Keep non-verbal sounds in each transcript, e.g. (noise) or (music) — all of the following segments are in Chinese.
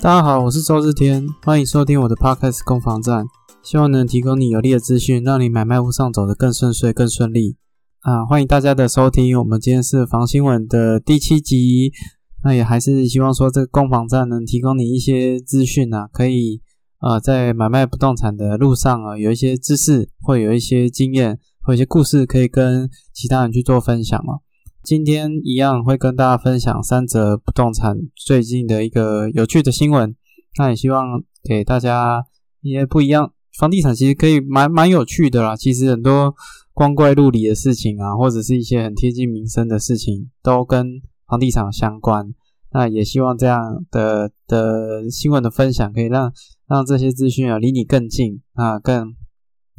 大家好，我是周日天，欢迎收听我的 Podcast 攻防战，希望能提供你有力的资讯，让你买卖路上走得更顺遂、更顺利啊！欢迎大家的收听，我们今天是房新闻的第七集，那也还是希望说这个攻防战能提供你一些资讯啊，可以啊在买卖不动产的路上啊有一些知识，会有一些经验，或一些故事可以跟其他人去做分享哦。今天一样会跟大家分享三则不动产最近的一个有趣的新闻，那也希望给大家一些不一样。房地产其实可以蛮蛮有趣的啦，其实很多光怪陆离的事情啊，或者是一些很贴近民生的事情，都跟房地产相关。那也希望这样的的新闻的分享，可以让让这些资讯啊离你更近啊，更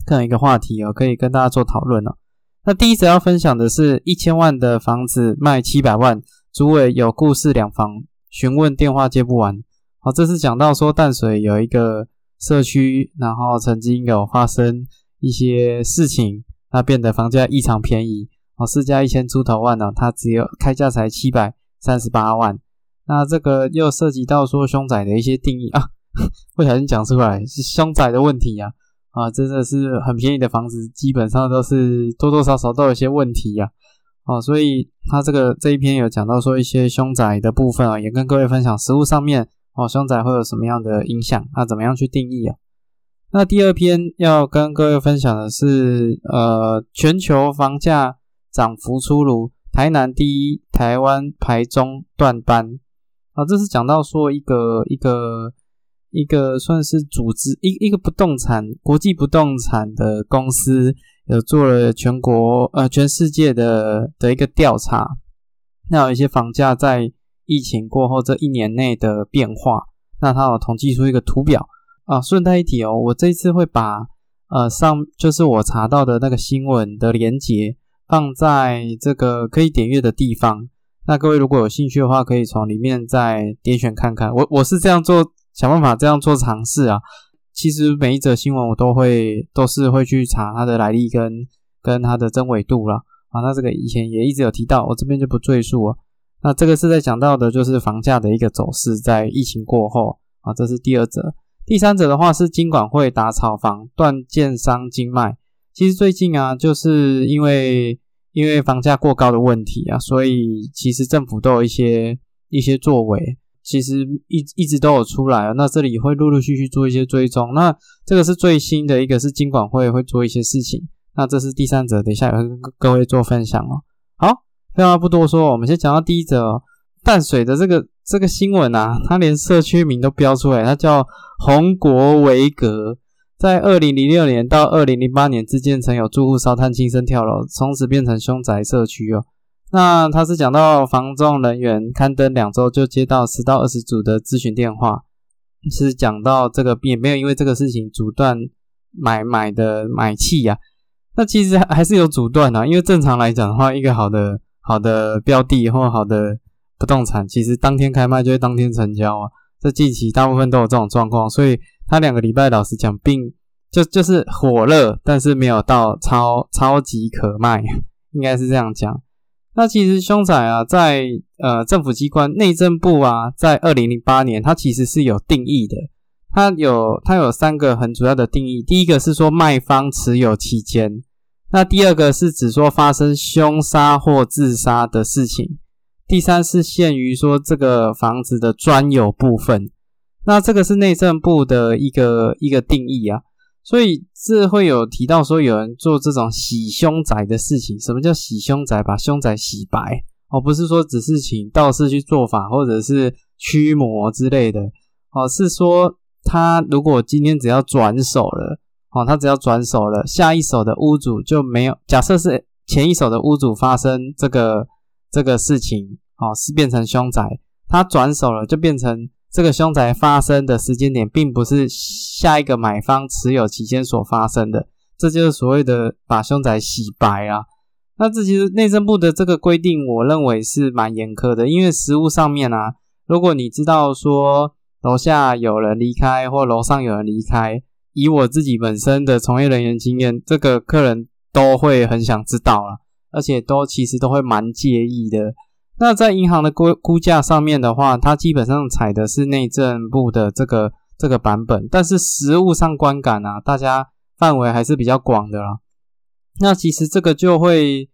更有一个话题哦，可以跟大家做讨论了。那第一则要分享的是一千万的房子卖七百万，主委有故事两房，询问电话接不完。好，这是讲到说淡水有一个社区，然后曾经有发生一些事情，那变得房价异常便宜，哦，市价一千出头万呢，它只有开价才七百三十八万。那这个又涉及到说凶宅的一些定义啊，(laughs) 不小心讲出来是凶宅的问题啊。啊，真的是很便宜的房子，基本上都是多多少少都有些问题呀。哦，所以他这个这一篇有讲到说一些凶宅的部分啊，也跟各位分享实物上面哦，凶宅会有什么样的影响？那怎么样去定义啊？那第二篇要跟各位分享的是，呃，全球房价涨幅出炉，台南第一，台湾排中断班。啊，这是讲到说一个一个。一个算是组织一一个不动产国际不动产的公司，有做了全国呃全世界的的一个调查，那有一些房价在疫情过后这一年内的变化，那它有统计出一个图表啊。顺带一提哦，我这一次会把呃上就是我查到的那个新闻的连接放在这个可以点阅的地方，那各位如果有兴趣的话，可以从里面再点选看看。我我是这样做。想办法这样做尝试啊！其实每一则新闻我都会都是会去查它的来历跟跟它的真伪度了啊。那这个以前也一直有提到，我这边就不赘述了。那这个是在讲到的就是房价的一个走势，在疫情过后啊，这是第二则。第三者的话是金管会打炒房断建商经脉。其实最近啊，就是因为因为房价过高的问题啊，所以其实政府都有一些一些作为。其实一一直都有出来，那这里会陆陆续续做一些追踪。那这个是最新的一个，是金管会会做一些事情。那这是第三者，等一下也会跟各位做分享哦。好，废话不多说，我们先讲到第一则淡水的这个这个新闻啊，它连社区名都标出来，它叫红国维格，在二零零六年到二零零八年之间，曾有住户烧炭轻生跳楼，从此变成凶宅社区哦。那他是讲到防撞人员刊登两周就接到十到二十组的咨询电话，是讲到这个也没有因为这个事情阻断买买的买气呀。那其实还是有阻断啊，因为正常来讲的话，一个好的好的标的或好的不动产，其实当天开卖就会当天成交啊。这近期大部分都有这种状况，所以他两个礼拜老实讲，并就就是火热，但是没有到超超级可卖，应该是这样讲。那其实凶宅啊，在呃政府机关内政部啊，在二零零八年，它其实是有定义的。它有它有三个很主要的定义。第一个是说卖方持有期间，那第二个是指说发生凶杀或自杀的事情。第三是限于说这个房子的专有部分。那这个是内政部的一个一个定义啊。所以这会有提到说有人做这种洗凶宅的事情。什么叫洗凶宅？把凶宅洗白哦，不是说只是请道士去做法，或者是驱魔之类的哦，是说他如果今天只要转手了哦，他只要转手了，下一手的屋主就没有。假设是前一手的屋主发生这个这个事情哦，是变成凶宅，他转手了就变成。这个凶宅发生的时间点，并不是下一个买方持有期间所发生的，这就是所谓的把凶宅洗白啊。那这其实内政部的这个规定，我认为是蛮严苛的，因为实物上面啊，如果你知道说楼下有人离开或楼上有人离开，以我自己本身的从业人员经验，这个客人都会很想知道了，而且都其实都会蛮介意的。那在银行的估估价上面的话，它基本上采的是内政部的这个这个版本，但是实物上观感啊，大家范围还是比较广的啦。那其实这个就会，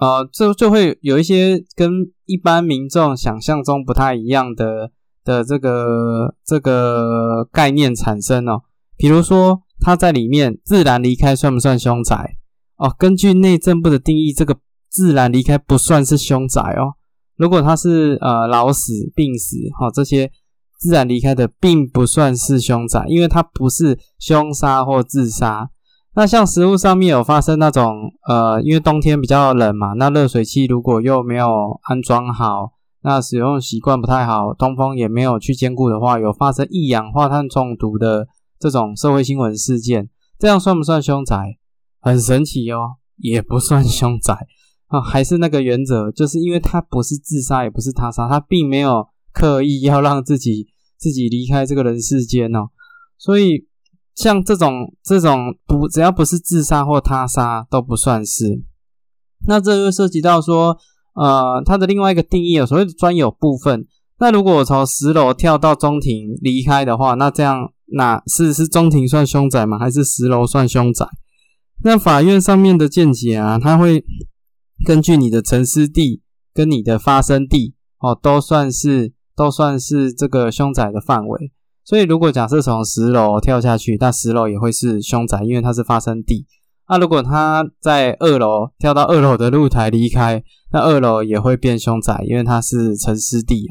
呃，就就会有一些跟一般民众想象中不太一样的的这个这个概念产生哦。比如说，他在里面自然离开算不算凶宅？哦，根据内政部的定义，这个自然离开不算是凶宅哦。如果他是呃老死、病死，哈，这些自然离开的并不算是凶宅，因为它不是凶杀或自杀。那像食物上面有发生那种呃，因为冬天比较冷嘛，那热水器如果又没有安装好，那使用习惯不太好，通风也没有去兼顾的话，有发生一氧化碳中毒的这种社会新闻事件，这样算不算凶宅？很神奇哦，也不算凶宅。啊，还是那个原则，就是因为他不是自杀，也不是他杀，他并没有刻意要让自己 (laughs) 自己离开这个人世间哦。所以像这种这种不只要不是自杀或他杀都不算是。那这就涉及到说，呃，它的另外一个定义有所谓的专有部分。那如果我从十楼跳到中庭离开的话，那这样那是是中庭算凶宅吗？还是十楼算凶宅？那法院上面的见解啊，他会。根据你的沉尸地跟你的发生地哦，都算是都算是这个凶宅的范围。所以如果假设从十楼跳下去，那十楼也会是凶宅，因为它是发生地。那如果他在二楼跳到二楼的露台离开，那二楼也会变凶宅，因为它是沉尸地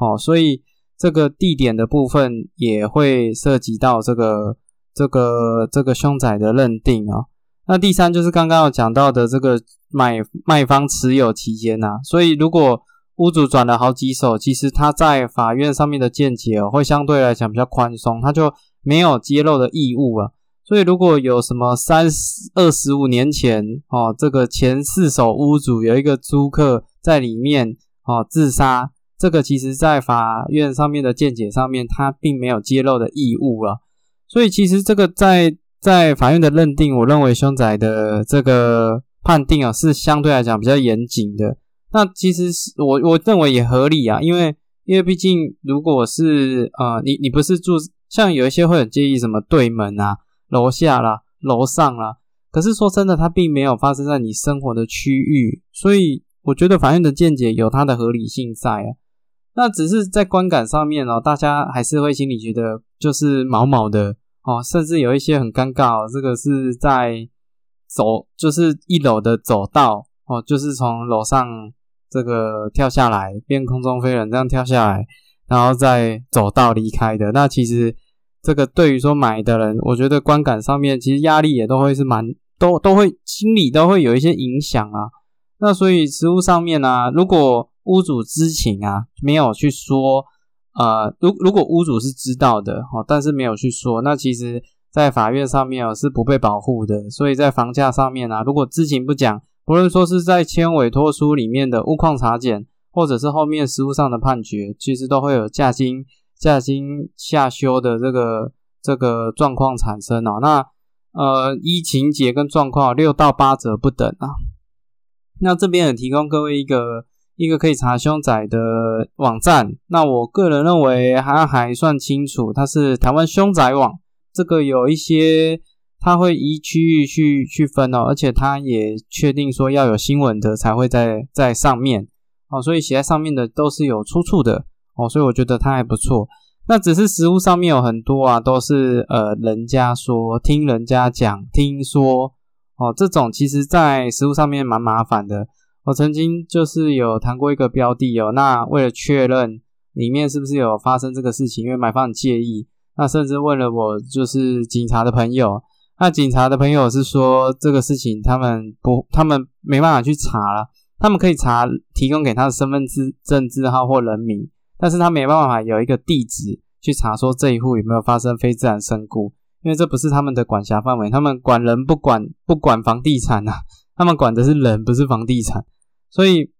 哦。所以这个地点的部分也会涉及到这个这个这个凶宅的认定啊。那第三就是刚刚有讲到的这个买卖方持有期间呐，所以如果屋主转了好几手，其实他在法院上面的见解哦，会相对来讲比较宽松，他就没有揭露的义务了。所以如果有什么三十二十五年前哦，这个前四手屋主有一个租客在里面哦自杀，这个其实在法院上面的见解上面，他并没有揭露的义务了。所以其实这个在。在法院的认定，我认为凶宅的这个判定啊，是相对来讲比较严谨的。那其实是我我认为也合理啊，因为因为毕竟如果是呃你你不是住像有一些会很介意什么对门啊、楼下啦、楼上啦，可是说真的，它并没有发生在你生活的区域，所以我觉得法院的见解有它的合理性在啊。那只是在观感上面哦，大家还是会心里觉得就是毛毛的。哦，甚至有一些很尴尬，哦这个是在走，就是一楼的走道哦，就是从楼上这个跳下来，变空中飞人这样跳下来，然后再走道离开的。那其实这个对于说买的人，我觉得观感上面其实压力也都会是蛮都都会心里都会有一些影响啊。那所以实物上面呢，如果屋主知情啊，没有去说。呃，如如果屋主是知道的哦，但是没有去说，那其实，在法院上面哦是不被保护的。所以在房价上面啊，如果知情不讲，不论说是在签委托书里面的物况查检，或者是后面实务上的判决，其实都会有价金价金下修的这个这个状况产生哦。那呃，依情节跟状况，六到八折不等啊。那这边也提供各位一个。一个可以查凶宅的网站，那我个人认为还还算清楚，它是台湾凶宅网。这个有一些，它会依区域去去分哦，而且它也确定说要有新闻的才会在在上面哦，所以写在上面的都是有出处的哦，所以我觉得它还不错。那只是实物上面有很多啊，都是呃人家说听人家讲听说哦，这种其实在实物上面蛮麻烦的。我曾经就是有谈过一个标的哦，那为了确认里面是不是有发生这个事情，因为买方很介意，那甚至问了我就是警察的朋友，那警察的朋友是说这个事情他们不，他们没办法去查了，他们可以查提供给他的身份证证字号或人名，但是他没办法有一个地址去查说这一户有没有发生非自然身故，因为这不是他们的管辖范围，他们管人不管不管房地产啊，他们管的是人，不是房地产。所以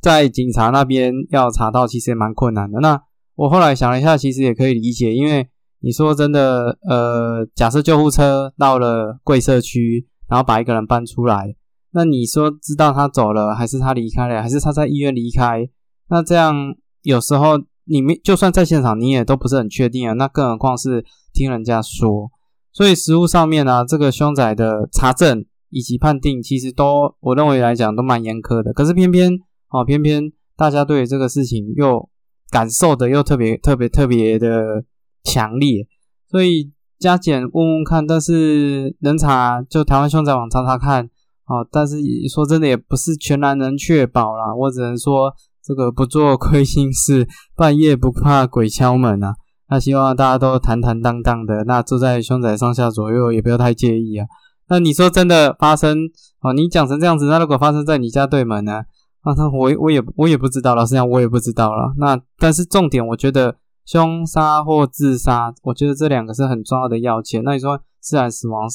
在警察那边要查到，其实也蛮困难的。那我后来想了一下，其实也可以理解，因为你说真的，呃，假设救护车到了贵社区，然后把一个人搬出来，那你说知道他走了，还是他离开了，还是他在医院离开？那这样有时候你们就算在现场，你也都不是很确定啊。那更何况是听人家说。所以实物上面呢，这个凶宅的查证以及判定，其实都我认为来讲都蛮严苛的。可是偏偏哦，偏偏大家对这个事情又感受的又特别特别特别的强烈，所以加减问问看，但是能查就台湾凶宅网查查看哦。但是说真的，也不是全然能确保啦。我只能说这个不做亏心事，半夜不怕鬼敲门啊。那希望大家都坦坦荡荡的，那住在凶宅上下左右也不要太介意啊。那你说真的发生哦，你讲成这样子，那如果发生在你家对门呢？啊，那我我也我也不知道了，实际上我也不知道了。那但是重点，我觉得凶杀或自杀，我觉得这两个是很重要的要件。那你说自然死亡、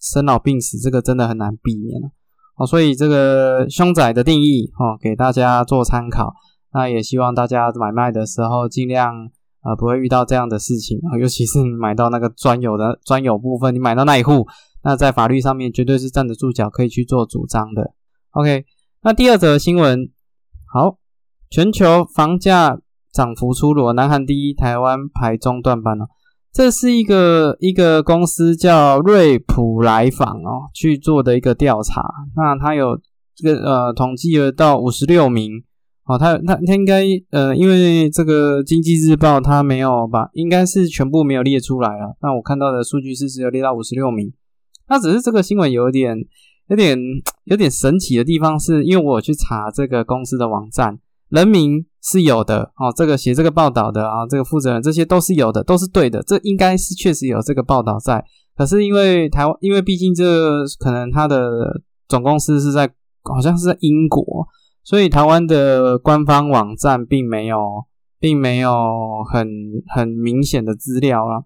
生老病死，这个真的很难避免了哦。所以这个凶宅的定义哦，给大家做参考。那也希望大家买卖的时候尽量啊，不会遇到这样的事情啊。尤其是买到那个专有的专有部分，你买到那一户，那在法律上面绝对是站得住脚，可以去做主张的。OK。那第二则新闻，好，全球房价涨幅出炉，南韩第一，台湾排中段班哦。这是一个一个公司叫瑞普来访哦去做的一个调查。那他有这个呃统计了到五十六名哦，他他他应该呃，因为这个经济日报他没有把，应该是全部没有列出来了。那我看到的数据是只有列到五十六名，那只是这个新闻有点。有点有点神奇的地方，是因为我去查这个公司的网站，人名是有的哦。这个写这个报道的啊，这个负责人这些都是有的，都是对的。这应该是确实有这个报道在。可是因为台湾，因为毕竟这可能他的总公司是在好像是在英国，所以台湾的官方网站并没有并没有很很明显的资料啊，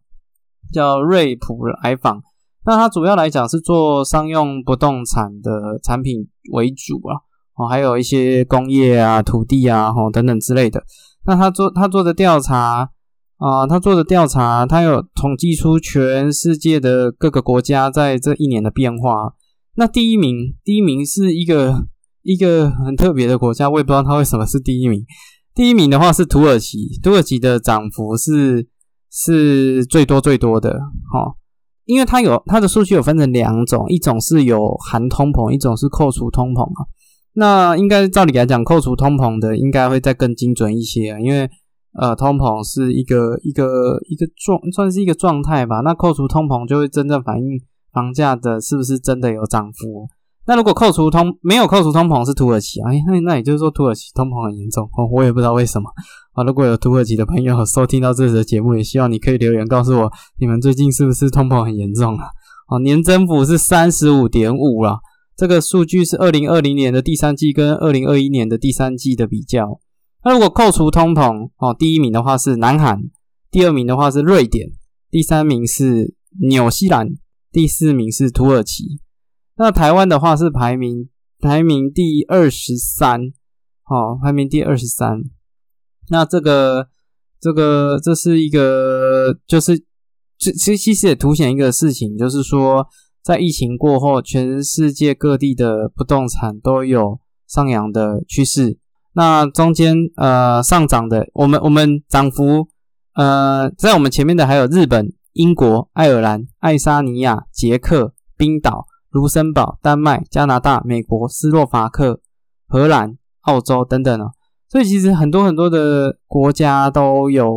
叫瑞普来访。那它主要来讲是做商用不动产的产品为主啊，哦，还有一些工业啊、土地啊，哦等等之类的。那他做他做的调查啊，他做的调查，他有统计出全世界的各个国家在这一年的变化。那第一名，第一名是一个一个很特别的国家，我也不知道它为什么是第一名。第一名的话是土耳其，土耳其的涨幅是是最多最多的，哈。因为它有它的数据有分成两种，一种是有含通膨，一种是扣除通膨啊。那应该照理来讲，扣除通膨的应该会再更精准一些啊。因为呃，通膨是一个一个一个状，算是一个状态吧。那扣除通膨就会真正反映房价的是不是真的有涨幅。那如果扣除通没有扣除通膨是土耳其，哎，那那也就是说土耳其通膨很严重哦，我也不知道为什么啊。如果有土耳其的朋友收听到这则节目，也希望你可以留言告诉我，你们最近是不是通膨很严重啊？哦，年增幅是三十五点五了，这个数据是二零二零年的第三季跟二零二一年的第三季的比较。那如果扣除通膨哦，第一名的话是南韩，第二名的话是瑞典，第三名是纽西兰，第四名是土耳其。那台湾的话是排名排名第二十三，哦，排名第二十三。那这个这个这是一个，就是这其其实也凸显一个事情，就是说在疫情过后，全世界各地的不动产都有上扬的趋势。那中间呃上涨的，我们我们涨幅呃在我们前面的还有日本、英国、爱尔兰、爱沙尼亚、捷克、冰岛。卢森堡、丹麦、加拿大、美国、斯洛伐克、荷兰、澳洲等等哦，所以其实很多很多的国家都有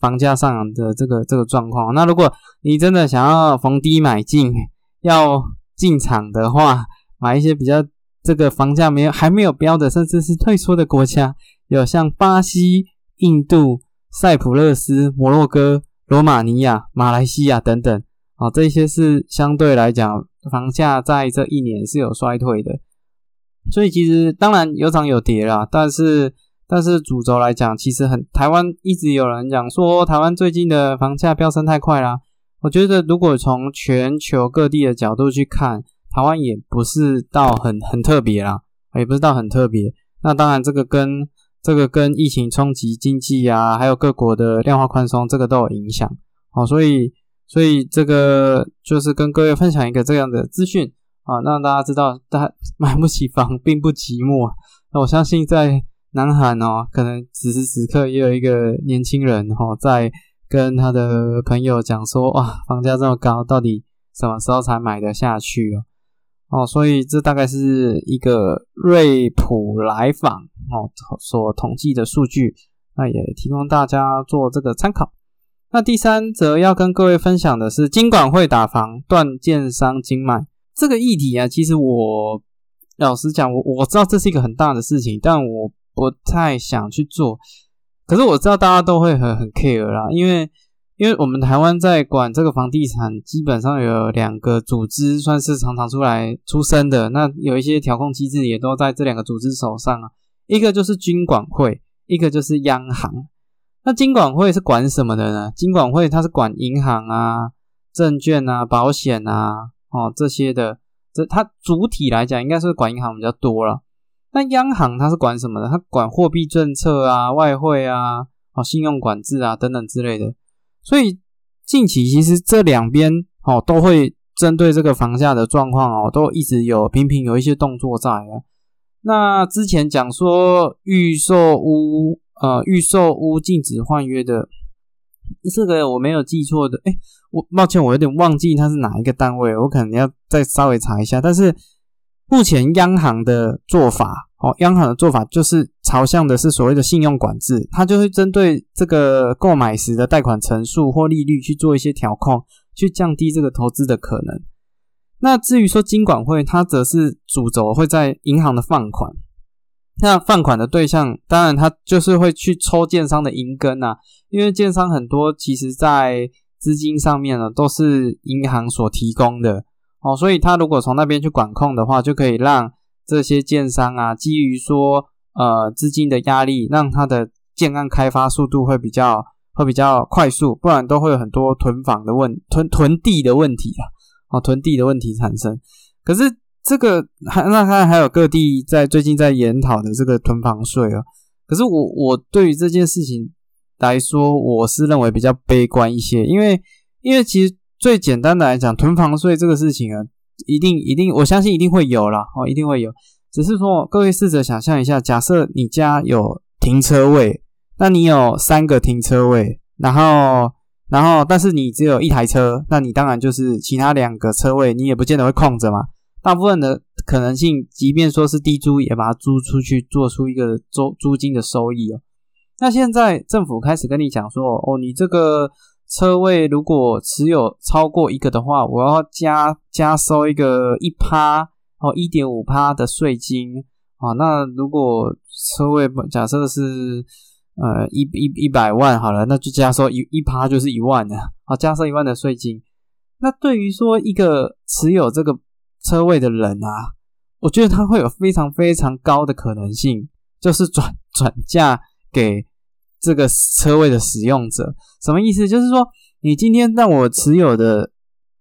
房价上涨的这个这个状况。那如果你真的想要逢低买进，要进场的话，买一些比较这个房价没有还没有标的，甚至是退缩的国家，有像巴西、印度、塞浦路斯、摩洛哥、罗马尼亚、马来西亚等等啊，这些是相对来讲。房价在这一年是有衰退的，所以其实当然有涨有跌啦，但是但是主轴来讲，其实很台湾一直有人讲说台湾最近的房价飙升太快啦。我觉得如果从全球各地的角度去看，台湾也不是到很很特别啦，也不是到很特别。那当然这个跟这个跟疫情冲击经济啊，还有各国的量化宽松，这个都有影响。好，所以。所以这个就是跟各位分享一个这样的资讯啊，让大家知道，大 (laughs) 买不起房并不寂寞。那我相信在南韩哦，可能此时此刻也有一个年轻人哈，在跟他的朋友讲说，哇，房价这么高，到底什么时候才买得下去哦？哦，所以这大概是一个瑞普来访哦所统计的数据，那也提供大家做这个参考。那第三则要跟各位分享的是，金管会打房断建商经脉这个议题啊，其实我老实讲，我我知道这是一个很大的事情，但我不太想去做。可是我知道大家都会很很 care 啦，因为。因为我们台湾在管这个房地产，基本上有两个组织算是常常出来出声的。那有一些调控机制也都在这两个组织手上啊。一个就是金管会，一个就是央行。那金管会是管什么的呢？金管会它是管银行啊、证券啊、保险啊、哦这些的。这它主体来讲，应该是管银行比较多了。那央行它是管什么的？它管货币政策啊、外汇啊、哦信用管制啊等等之类的。所以近期其实这两边哦都会针对这个房价的状况哦，都一直有频频有一些动作在啊。那之前讲说预售屋呃预售屋禁止换约的这个我没有记错的，哎，我抱歉我有点忘记它是哪一个单位，我可能要再稍微查一下。但是目前央行的做法。哦，央行的做法就是朝向的是所谓的信用管制，它就会针对这个购买时的贷款成数或利率去做一些调控，去降低这个投资的可能。那至于说金管会，它则是主轴会在银行的放款，那放款的对象当然他就是会去抽建商的银根呐，因为建商很多其实在资金上面呢都是银行所提供的哦，所以他如果从那边去管控的话，就可以让。这些建商啊，基于说呃资金的压力，让他的建案开发速度会比较会比较快速，不然都会有很多囤房的问囤囤地的问题啊，哦囤地的问题产生。可是这个还那还还有各地在最近在研讨的这个囤房税啊，可是我我对于这件事情来说，我是认为比较悲观一些，因为因为其实最简单的来讲，囤房税这个事情啊。一定一定，我相信一定会有了哦，一定会有。只是说，各位试着想象一下，假设你家有停车位，那你有三个停车位，然后然后，但是你只有一台车，那你当然就是其他两个车位你也不见得会空着嘛。大部分的可能性，即便说是低租，也把它租出去，做出一个租租金的收益哦。那现在政府开始跟你讲说，哦，你这个。车位如果持有超过一个的话，我要加加收一个一趴哦，一点五趴的税金啊。那如果车位假设是呃一一一百万好了，那就加收一一趴就是一万的啊，加收一万的税金。那对于说一个持有这个车位的人啊，我觉得他会有非常非常高的可能性，就是转 (laughs) 转嫁给。这个车位的使用者什么意思？就是说，你今天让我持有的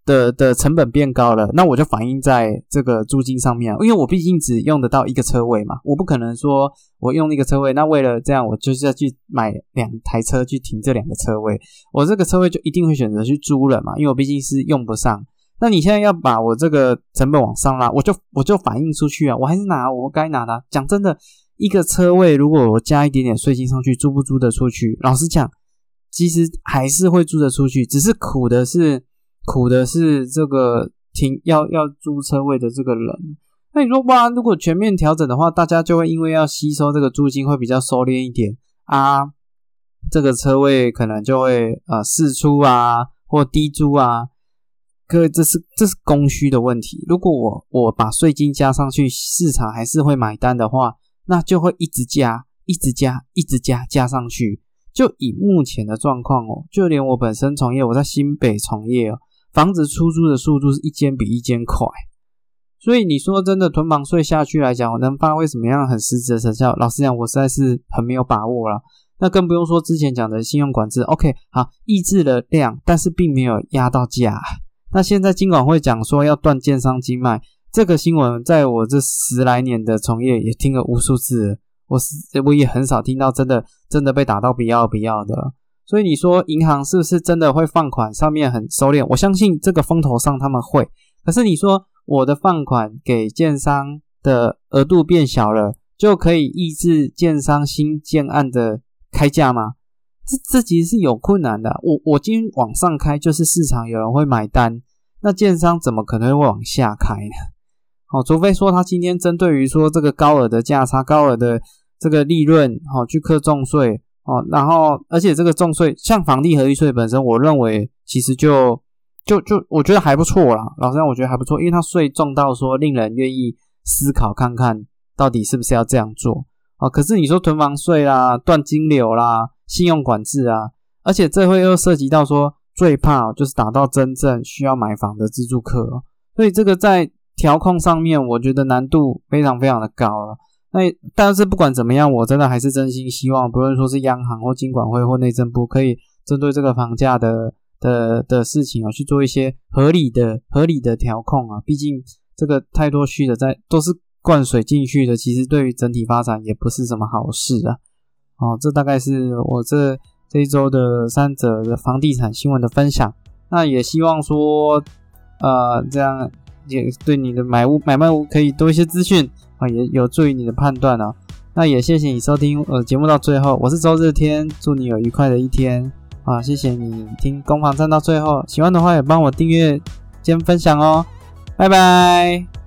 的的成本变高了，那我就反映在这个租金上面，因为我毕竟只用得到一个车位嘛，我不可能说我用一个车位，那为了这样，我就是要去买两台车去停这两个车位，我这个车位就一定会选择去租了嘛，因为我毕竟是用不上。那你现在要把我这个成本往上拉，我就我就反映出去啊，我还是拿我该拿的。讲真的。一个车位，如果我加一点点税金上去，租不租得出去？老实讲，其实还是会租得出去，只是苦的是苦的是这个停要要租车位的这个人。那你说哇，如果全面调整的话，大家就会因为要吸收这个租金，会比较收敛一点啊，这个车位可能就会呃试出啊或低租啊。可这是这是供需的问题。如果我我把税金加上去，市场还是会买单的话。那就会一直加，一直加，一直加，加上去。就以目前的状况哦，就连我本身从业，我在新北从业哦，房子出租的速度是一间比一间快。所以你说真的囤房税下去来讲，我能发挥什么样很实质的成效？老实讲，我实在是很没有把握了。那更不用说之前讲的信用管制，OK，好，抑制了量，但是并没有压到价。那现在金管会讲说要断建商经脉。这个新闻在我这十来年的从业也听了无数次，我是我也很少听到真的真的被打到不要不要的。所以你说银行是不是真的会放款？上面很收敛，我相信这个风头上他们会，可是你说我的放款给建商的额度变小了，就可以抑制建商新建案的开价吗？这这其实是有困难的。我我今天往上开，就是市场有人会买单，那建商怎么可能会往下开呢？哦，除非说他今天针对于说这个高额的价差、高额的这个利润，哦，去课重税，哦，然后而且这个重税，像房地合一税本身，我认为其实就就就我觉得还不错啦。老实讲，我觉得还不错，因为它税重到说令人愿意思考看看到底是不是要这样做啊。可是你说囤房税啦、断金流啦、信用管制啊，而且这会又涉及到说最怕就是打到真正需要买房的自住客，所以这个在。调控上面，我觉得难度非常非常的高了。那但是不管怎么样，我真的还是真心希望，不论说是央行或金管会或内政部，可以针对这个房价的的的事情啊，去做一些合理的合理的调控啊。毕竟这个太多虚的在都是灌水进去的，其实对于整体发展也不是什么好事啊。哦，这大概是我这这一周的三者的房地产新闻的分享。那也希望说，呃，这样。也对你的买屋买卖屋可以多一些资讯啊，也有助于你的判断啊。那也谢谢你收听呃节目到最后，我是周日天，祝你有愉快的一天啊！谢谢你听攻防战到最后，喜欢的话也帮我订阅兼分享哦，拜拜。